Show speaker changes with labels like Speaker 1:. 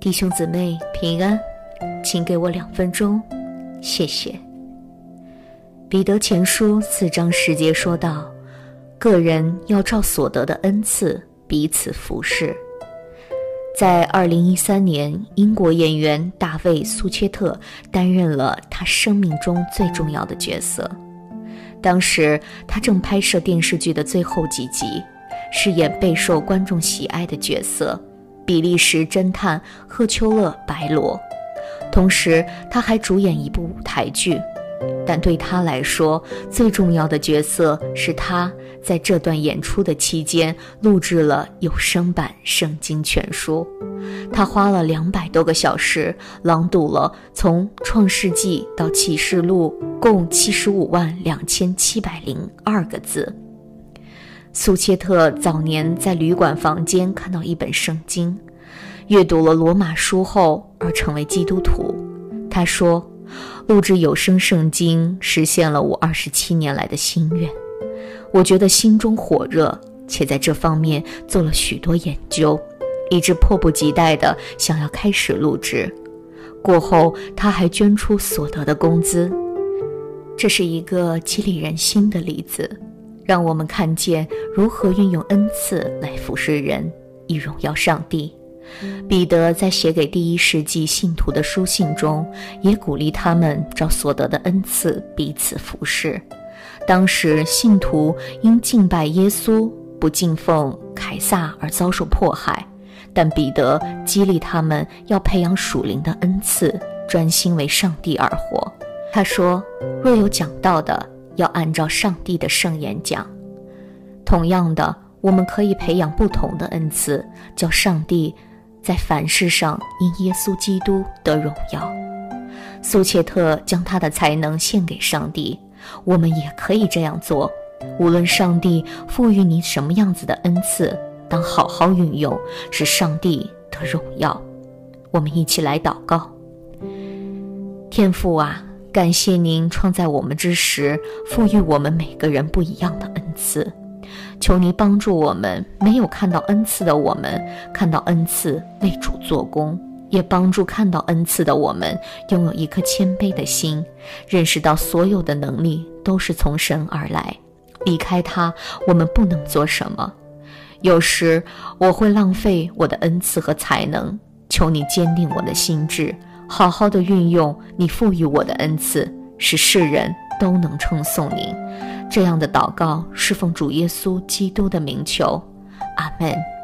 Speaker 1: 弟兄姊妹平安，请给我两分钟，谢谢。彼得前书四章十节说道：“个人要照所得的恩赐彼此服侍。”在二零一三年，英国演员大卫·苏切特担任了他生命中最重要的角色。当时他正拍摄电视剧的最后几集，饰演备受观众喜爱的角色。比利时侦探赫丘勒·白罗，同时他还主演一部舞台剧，但对他来说，最重要的角色是他在这段演出的期间录制了有声版圣经全书。他花了两百多个小时朗读了从创世纪到启示录共七十五万两千七百零二个字。苏切特早年在旅馆房间看到一本圣经，阅读了罗马书后而成为基督徒。他说：“录制有声圣经实现了我二十七年来的心愿。我觉得心中火热，且在这方面做了许多研究，以致迫不及待地想要开始录制。过后，他还捐出所得的工资。这是一个激励人心的例子。”让我们看见如何运用恩赐来服侍人，以荣耀上帝。彼得在写给第一世纪信徒的书信中，也鼓励他们照所得的恩赐彼此服侍。当时信徒因敬拜耶稣，不敬奉凯撒而遭受迫害，但彼得激励他们要培养属灵的恩赐，专心为上帝而活。他说：“若有讲道的。”要按照上帝的圣言讲。同样的，我们可以培养不同的恩赐，叫上帝在凡事上因耶稣基督得荣耀。苏切特将他的才能献给上帝，我们也可以这样做。无论上帝赋予你什么样子的恩赐，当好好运用，使上帝得荣耀。我们一起来祷告：天父啊！感谢您创造我们之时，赋予我们每个人不一样的恩赐。求您帮助我们，没有看到恩赐的我们，看到恩赐为主做工；也帮助看到恩赐的我们，拥有一颗谦卑的心，认识到所有的能力都是从神而来，离开他，我们不能做什么。有时我会浪费我的恩赐和才能，求你坚定我的心志。好好的运用你赋予我的恩赐，使世人都能称颂您。这样的祷告是奉主耶稣基督的名求，阿门。